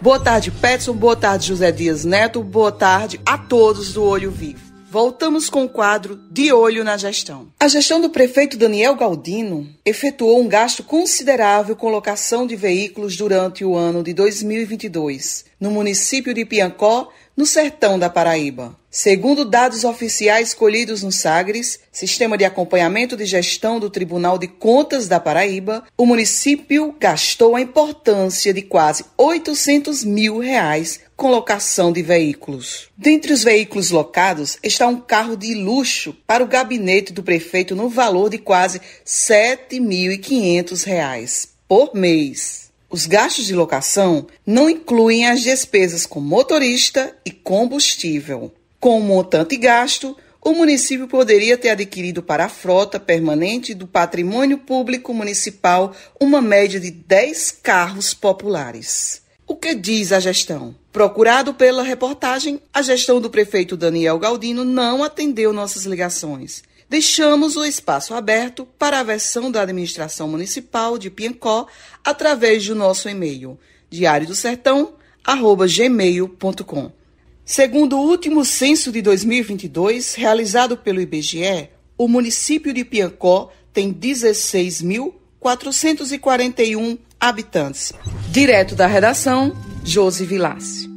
Boa tarde, Petson. Boa tarde, José Dias Neto. Boa tarde a todos do Olho Vivo. Voltamos com o quadro De Olho na Gestão. A gestão do prefeito Daniel Galdino efetuou um gasto considerável com locação de veículos durante o ano de 2022 no município de Piancó, no sertão da Paraíba. Segundo dados oficiais colhidos no Sagres, Sistema de Acompanhamento de Gestão do Tribunal de Contas da Paraíba, o município gastou a importância de quase 800 mil reais com locação de veículos. Dentre os veículos locados está um carro de luxo para o gabinete do prefeito no valor de quase R$ 7.500 por mês. Os gastos de locação não incluem as despesas com motorista e combustível. Com o montante gasto, o município poderia ter adquirido para a frota permanente do patrimônio público municipal uma média de 10 carros populares. O que diz a gestão? Procurado pela reportagem, a gestão do prefeito Daniel Galdino não atendeu nossas ligações deixamos o espaço aberto para a versão da administração municipal de Piancó através do nosso e-mail diário do sertão@gmail.com. Segundo o último censo de 2022, realizado pelo IBGE, o município de Piancó tem 16.441 habitantes. Direto da redação, Josi Vilace.